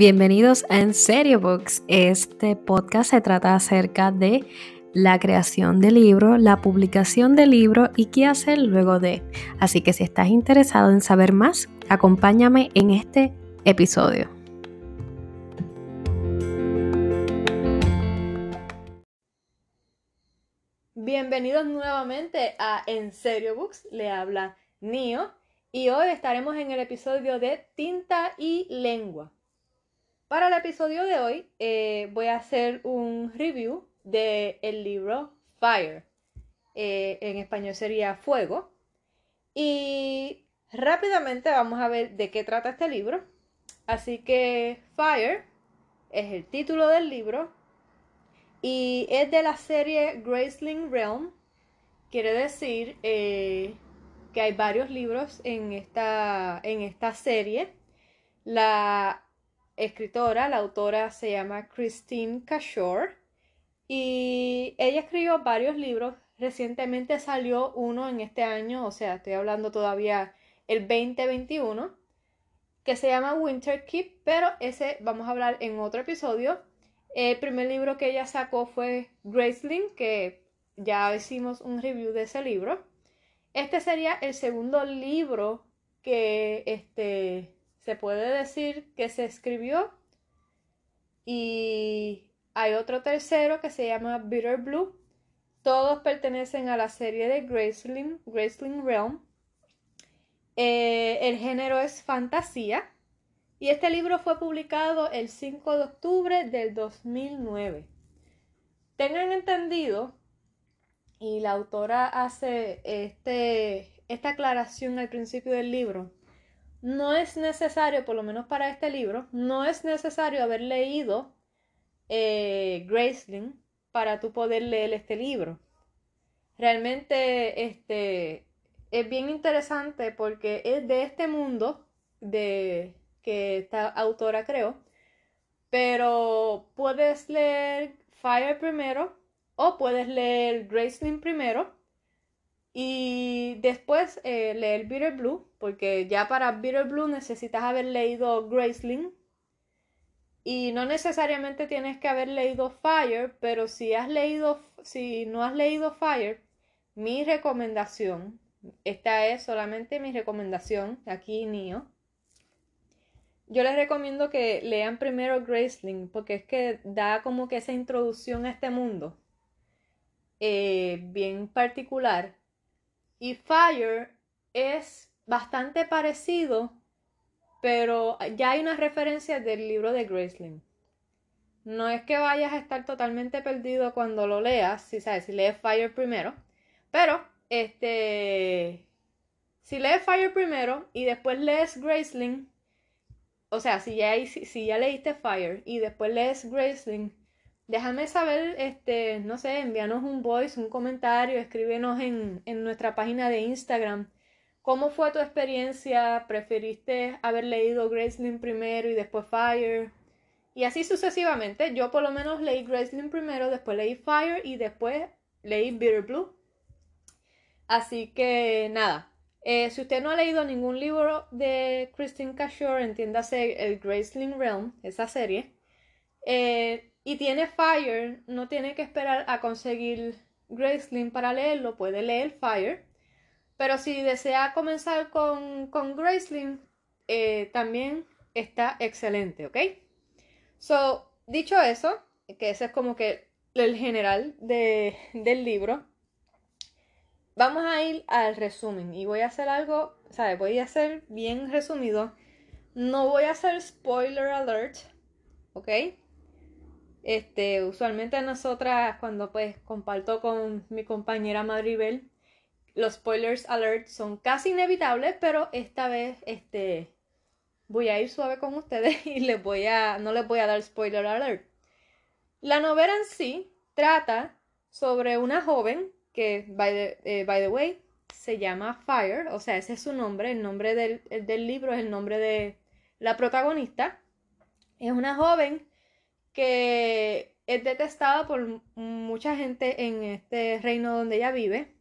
Bienvenidos a En Serio Books. Este podcast se trata acerca de la creación de libro, la publicación de libro y qué hacer luego de. Así que si estás interesado en saber más, acompáñame en este episodio. Bienvenidos nuevamente a En Serio Books. Le habla Nio y hoy estaremos en el episodio de Tinta y Lengua. Para el episodio de hoy eh, voy a hacer un review del el libro Fire. Eh, en español sería Fuego. Y rápidamente vamos a ver de qué trata este libro. Así que Fire es el título del libro y es de la serie Graceling Realm. Quiere decir eh, que hay varios libros en esta, en esta serie. La escritora, la autora se llama Christine Cashore y ella escribió varios libros. Recientemente salió uno en este año, o sea, estoy hablando todavía el 2021, que se llama Winter Keep, pero ese vamos a hablar en otro episodio. El primer libro que ella sacó fue Graceling, que ya hicimos un review de ese libro. Este sería el segundo libro que este, se puede decir que se escribió y hay otro tercero que se llama Bitter Blue. Todos pertenecen a la serie de Graceling, Realm. Eh, el género es fantasía y este libro fue publicado el 5 de octubre del 2009. Tengan entendido, y la autora hace este, esta aclaración al principio del libro, no es necesario, por lo menos para este libro, no es necesario haber leído eh, Graceling para tú poder leer este libro. Realmente este, es bien interesante porque es de este mundo de que esta autora creó, pero puedes leer Fire primero o puedes leer Graceling primero y después eh, leer Bitter Blue, porque ya para Bitter Blue necesitas haber leído Graceling. Y no necesariamente tienes que haber leído Fire, pero si has leído, si no has leído Fire, mi recomendación, esta es solamente mi recomendación, aquí Nio. Yo les recomiendo que lean primero Graceling, porque es que da como que esa introducción a este mundo eh, bien particular y Fire es bastante parecido, pero ya hay unas referencias del libro de Graceling. No es que vayas a estar totalmente perdido cuando lo leas, si sabes, si lees Fire primero, pero este si lees Fire primero y después lees Graceling, o sea, si ya, si ya leíste Fire y después lees Graceling, Déjame saber, este, no sé, envíanos un voice, un comentario, escríbenos en, en nuestra página de Instagram. ¿Cómo fue tu experiencia? ¿Preferiste haber leído Graceling primero y después Fire? Y así sucesivamente. Yo por lo menos leí Graceling primero, después leí Fire y después leí Bitter Blue. Así que nada. Eh, si usted no ha leído ningún libro de Christine Cashore, entiéndase el Graceling Realm, esa serie. Eh, y tiene Fire, no tiene que esperar a conseguir Graceling para leerlo, puede leer Fire. Pero si desea comenzar con, con eh, también está excelente, ¿ok? So, dicho eso, que ese es como que el general de, del libro, vamos a ir al resumen y voy a hacer algo, ¿sabes? Voy a hacer bien resumido. No voy a hacer spoiler alert, ¿ok? Este, usualmente nosotras cuando pues comparto con mi compañera Madribel, los spoilers alert son casi inevitables, pero esta vez este voy a ir suave con ustedes y les voy a no les voy a dar spoiler alert. La novela en sí trata sobre una joven que by the, eh, by the way se llama Fire, o sea, ese es su nombre, el nombre del, del libro es el nombre de la protagonista. Es una joven que es detestada por mucha gente en este reino donde ella vive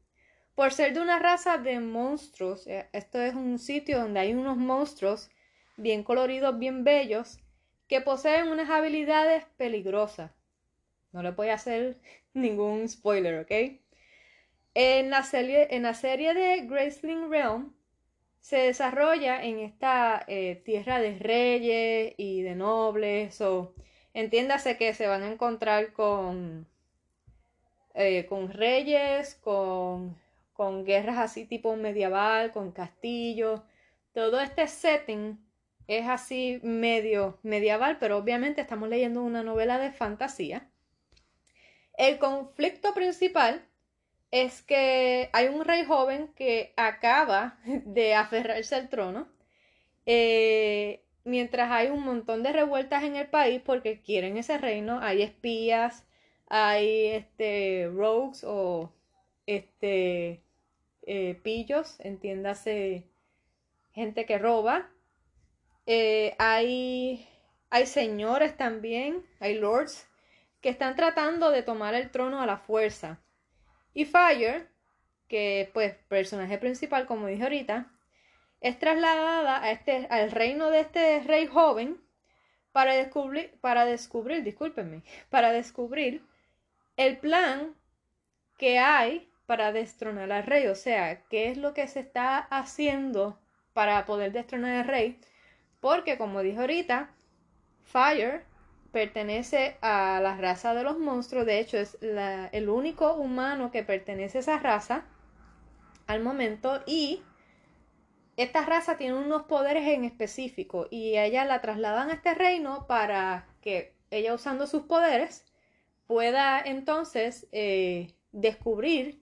por ser de una raza de monstruos. Eh, esto es un sitio donde hay unos monstruos bien coloridos, bien bellos, que poseen unas habilidades peligrosas. No le voy a hacer ningún spoiler, ¿ok? En la serie, en la serie de Graceling Realm se desarrolla en esta eh, tierra de reyes y de nobles. Entiéndase que se van a encontrar con, eh, con reyes, con, con guerras así tipo medieval, con castillos. Todo este setting es así medio medieval, pero obviamente estamos leyendo una novela de fantasía. El conflicto principal es que hay un rey joven que acaba de aferrarse al trono, eh, mientras hay un montón de revueltas en el país porque quieren ese reino, hay espías, hay este rogues o este eh, pillos, entiéndase gente que roba, eh, hay, hay señores también, hay lords, que están tratando de tomar el trono a la fuerza. Y Fire, que pues personaje principal, como dije ahorita, es trasladada a este, al reino de este rey joven para descubrir, para descubrir, discúlpenme, para descubrir el plan que hay para destronar al rey. O sea, qué es lo que se está haciendo para poder destronar al rey. Porque, como dije ahorita, Fire pertenece a la raza de los monstruos. De hecho, es el único humano que pertenece a esa raza al momento. Y esta raza tiene unos poderes en específico. Y ella la trasladan a este reino para que ella usando sus poderes pueda entonces eh, descubrir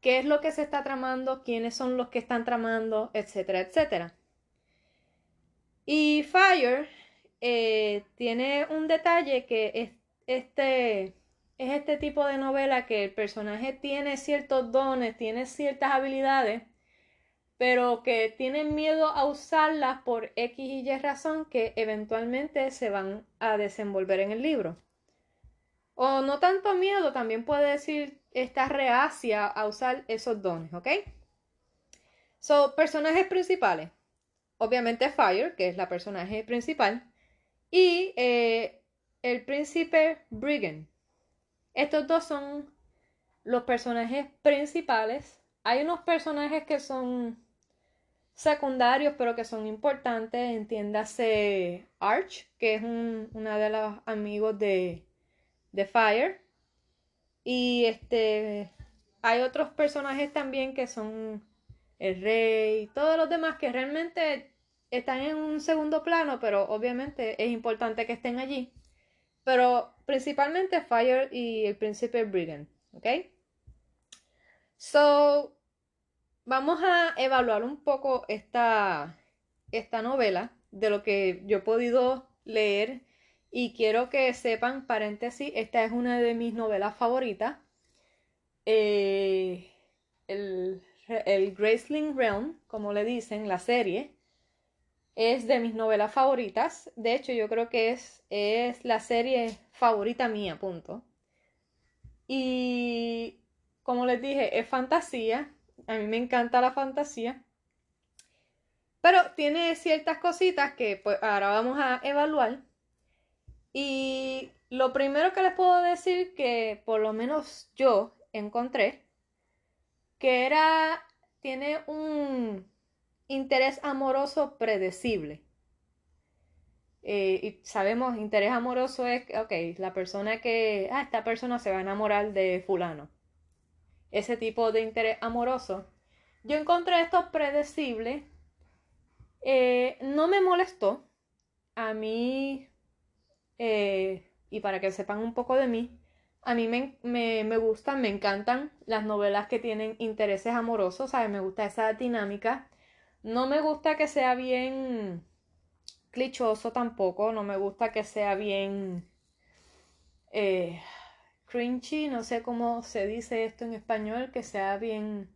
qué es lo que se está tramando, quiénes son los que están tramando, etcétera, etcétera. Y Fire eh, tiene un detalle que es este, es este tipo de novela que el personaje tiene ciertos dones, tiene ciertas habilidades, pero que tienen miedo a usarlas por X y Y razón que eventualmente se van a desenvolver en el libro. O no tanto miedo, también puede decir está reacia a usar esos dones, ¿ok? So, personajes principales obviamente Fire, que es la personaje principal, y eh, el príncipe Brigand. Estos dos son los personajes principales. Hay unos personajes que son secundarios, pero que son importantes. Entiéndase Arch, que es un, una de los amigos de, de Fire. Y este hay otros personajes también que son el rey, todos los demás que realmente están en un segundo plano, pero obviamente es importante que estén allí. Pero principalmente Fire y el príncipe Brigand, ¿ok? So, vamos a evaluar un poco esta, esta novela de lo que yo he podido leer y quiero que sepan, paréntesis, esta es una de mis novelas favoritas. Eh, el el Graceling Realm, como le dicen, la serie, es de mis novelas favoritas. De hecho, yo creo que es, es la serie favorita mía, punto. Y como les dije, es fantasía. A mí me encanta la fantasía. Pero tiene ciertas cositas que pues, ahora vamos a evaluar. Y lo primero que les puedo decir que por lo menos yo encontré que era, tiene un interés amoroso predecible. Eh, y sabemos, interés amoroso es, ok, la persona que, ah, esta persona se va a enamorar de fulano. Ese tipo de interés amoroso. Yo encontré esto predecible. Eh, no me molestó. A mí, eh, y para que sepan un poco de mí, a mí me, me, gustan, me encantan las novelas que tienen intereses amorosos, ¿sabes? Me gusta esa dinámica. No me gusta que sea bien clichoso tampoco, no me gusta que sea bien eh, cringy, no sé cómo se dice esto en español, que sea bien,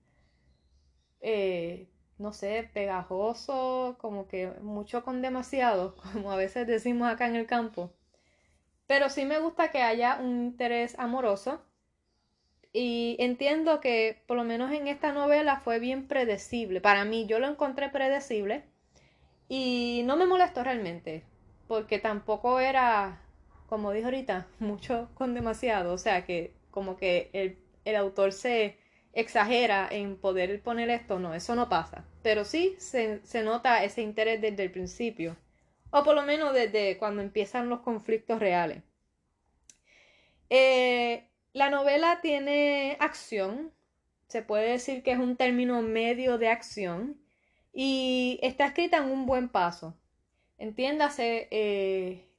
eh, no sé, pegajoso, como que mucho con demasiado, como a veces decimos acá en el campo. Pero sí me gusta que haya un interés amoroso. Y entiendo que por lo menos en esta novela fue bien predecible. Para mí yo lo encontré predecible. Y no me molestó realmente. porque tampoco era, como dijo ahorita, mucho con demasiado, o sea que como que el, el autor se exagera en poder poner esto, no, eso no pasa. Pero sí se, nota ese interés desde el principio, o por lo menos desde cuando empiezan los conflictos reales. Eh, la novela tiene acción, se puede decir que es un término medio de acción, y está escrita en un buen paso. Entiéndase eh,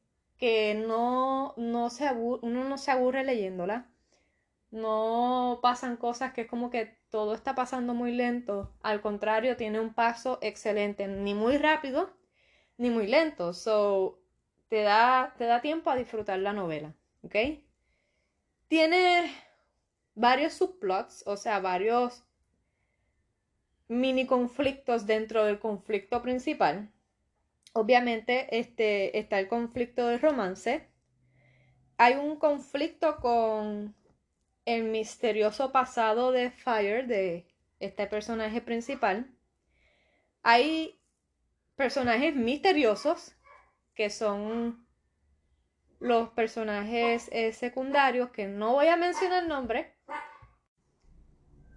que no, no se uno no se aburre leyéndola no pasan cosas que es como que todo está pasando muy lento. Al contrario, tiene un paso excelente, ni muy rápido ni muy lento. So, te da, te da tiempo a disfrutar la novela. Tiene varios subplots, o sea, varios mini conflictos dentro del conflicto principal. Obviamente, este, está el conflicto del romance. Hay un conflicto con el misterioso pasado de Fire, de este personaje principal, hay personajes misteriosos que son los personajes eh, secundarios que no voy a mencionar nombre.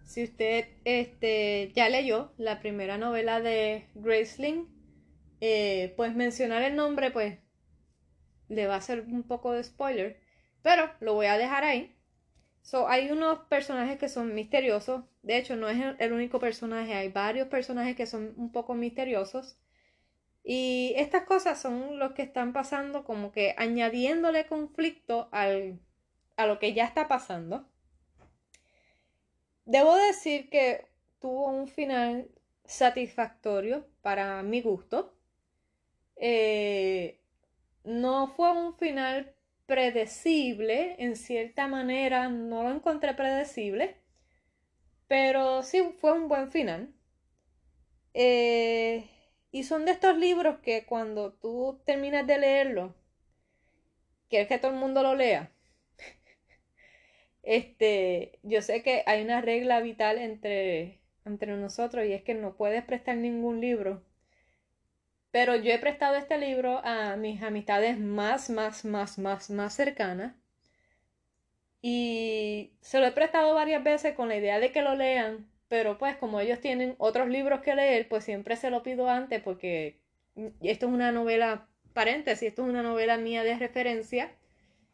Si usted este, ya leyó la primera novela de Graceling, eh, pues mencionar el nombre pues le va a hacer un poco de spoiler, pero lo voy a dejar ahí. So, hay unos personajes que son misteriosos. De hecho, no es el único personaje, hay varios personajes que son un poco misteriosos. Y estas cosas son los que están pasando como que añadiéndole conflicto al, a lo que ya está pasando. Debo decir que tuvo un final satisfactorio para mi gusto. Eh, no fue un final predecible, en cierta manera no lo encontré predecible, pero sí fue un buen final. Eh, y son de estos libros que cuando tú terminas de leerlo, quieres que todo el mundo lo lea. este, yo sé que hay una regla vital entre, entre nosotros y es que no puedes prestar ningún libro pero yo he prestado este libro a mis amistades más, más, más, más, más cercanas. Y se lo he prestado varias veces con la idea de que lo lean, pero pues como ellos tienen otros libros que leer, pues siempre se lo pido antes porque esto es una novela, paréntesis, esto es una novela mía de referencia.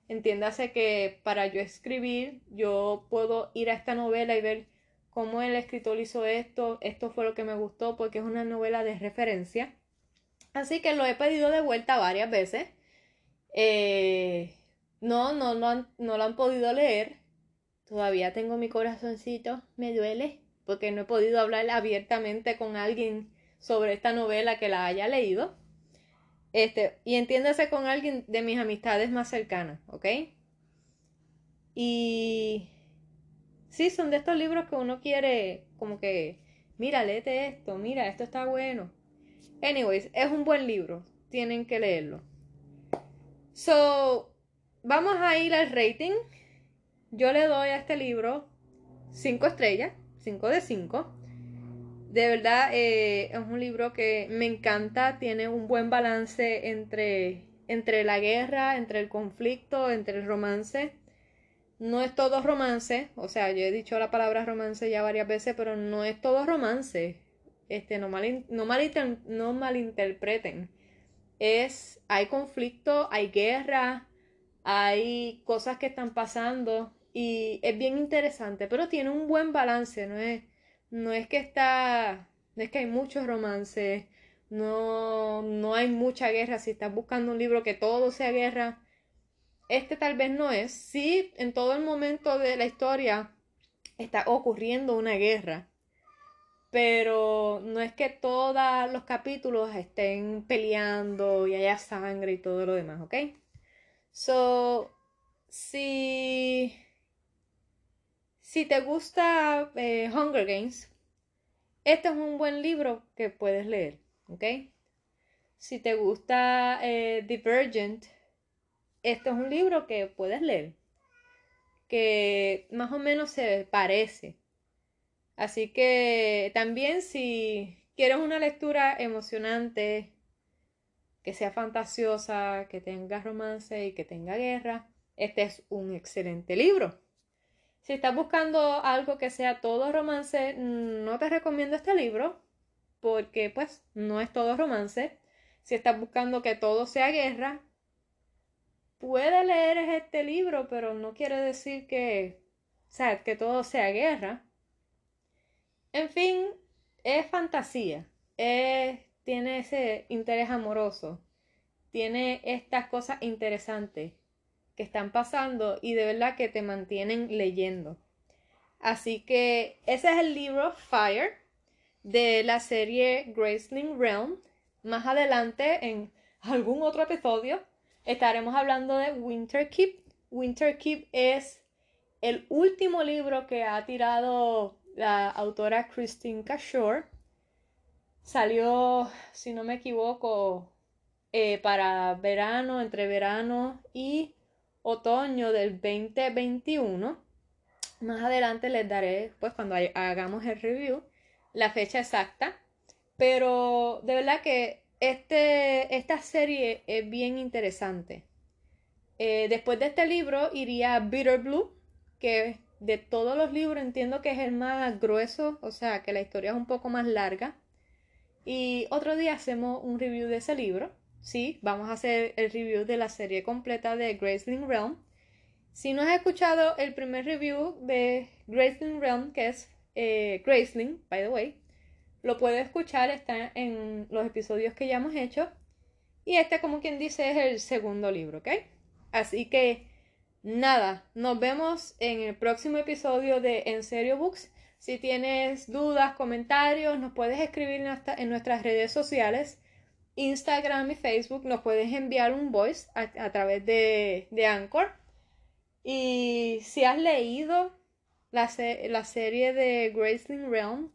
Entiéndase que para yo escribir, yo puedo ir a esta novela y ver cómo el escritor hizo esto, esto fue lo que me gustó porque es una novela de referencia. Así que lo he pedido de vuelta varias veces. Eh, no, no, no, no lo han podido leer. Todavía tengo mi corazoncito, me duele, porque no he podido hablar abiertamente con alguien sobre esta novela que la haya leído. Este, y entiéndase con alguien de mis amistades más cercanas, ¿ok? Y sí, son de estos libros que uno quiere, como que, mira, léete esto, mira, esto está bueno. Anyways, es un buen libro. Tienen que leerlo. So, vamos a ir al rating. Yo le doy a este libro 5 estrellas, 5 de 5. De verdad, eh, es un libro que me encanta. Tiene un buen balance entre, entre la guerra, entre el conflicto, entre el romance. No es todo romance, o sea, yo he dicho la palabra romance ya varias veces, pero no es todo romance este, no, no, no malinterpreten. Es, hay conflicto, hay guerra, hay cosas que están pasando y es bien interesante, pero tiene un buen balance, no es, no es que está, no es que hay muchos romances, no, no hay mucha guerra, si estás buscando un libro que todo sea guerra, este tal vez no es, sí, en todo el momento de la historia está ocurriendo una guerra, pero no es que todos los capítulos estén peleando y haya sangre y todo lo demás, ¿ok? So, si, si te gusta eh, Hunger Games, este es un buen libro que puedes leer, ¿ok? Si te gusta eh, Divergent, este es un libro que puedes leer, que más o menos se parece Así que también si quieres una lectura emocionante, que sea fantasiosa, que tenga romance y que tenga guerra, este es un excelente libro. Si estás buscando algo que sea todo romance, no te recomiendo este libro porque pues no es todo romance. Si estás buscando que todo sea guerra, puede leer este libro, pero no quiere decir que, o que todo sea guerra. En fin, es fantasía, tiene ese interés amoroso, tiene estas cosas interesantes que están pasando y de verdad que te mantienen leyendo. Así que ese es el libro Fire de la serie Graceling Realm. Más adelante, en algún otro episodio, estaremos hablando de Winter Keep. Winter Keep es el último libro que ha tirado la autora Christine Cashore. Salió, si no me equivoco, eh, para verano, entre verano y otoño del 2021. Más adelante les daré, pues cuando hagamos el review, la fecha exacta. Pero de verdad que este, esta serie es bien interesante. Eh, después de este libro iría Bitter Blue, que de todos los libros entiendo que es el más grueso, o sea que la historia es un poco más larga. Y otro día hacemos un review de ese libro. Sí, vamos a hacer el review de la serie completa de Graceling Realm. Si no has escuchado el primer review de Graceling Realm, que es eh, Graceling, by the way, lo puedes escuchar, está en los episodios que ya hemos hecho. Y este, como quien dice, es el segundo libro, ¿ok? Así que, nada, nos vemos en el próximo episodio de En Serio Books. Si tienes dudas, comentarios, nos puedes escribir en nuestras redes sociales, Instagram y Facebook. Nos puedes enviar un voice a, través de, de Anchor. Y si has leído la, serie de Graceling Realm,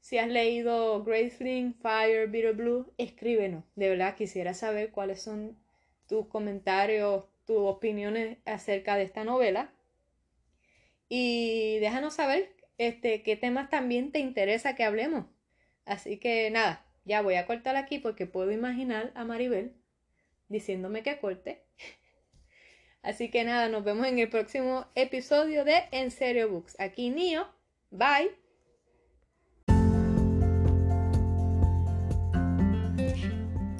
si has leído Graceling, Fire, Bitter Blue, escríbenos. De verdad quisiera saber cuáles son tus comentarios, tus opiniones acerca de esta novela. Y déjanos saber este, qué temas también te interesa que hablemos. Así que nada, ya voy a cortar aquí porque puedo imaginar a Maribel diciéndome que corte. Así que nada, nos vemos en el próximo episodio de En Serio Books. Aquí Nio. Bye.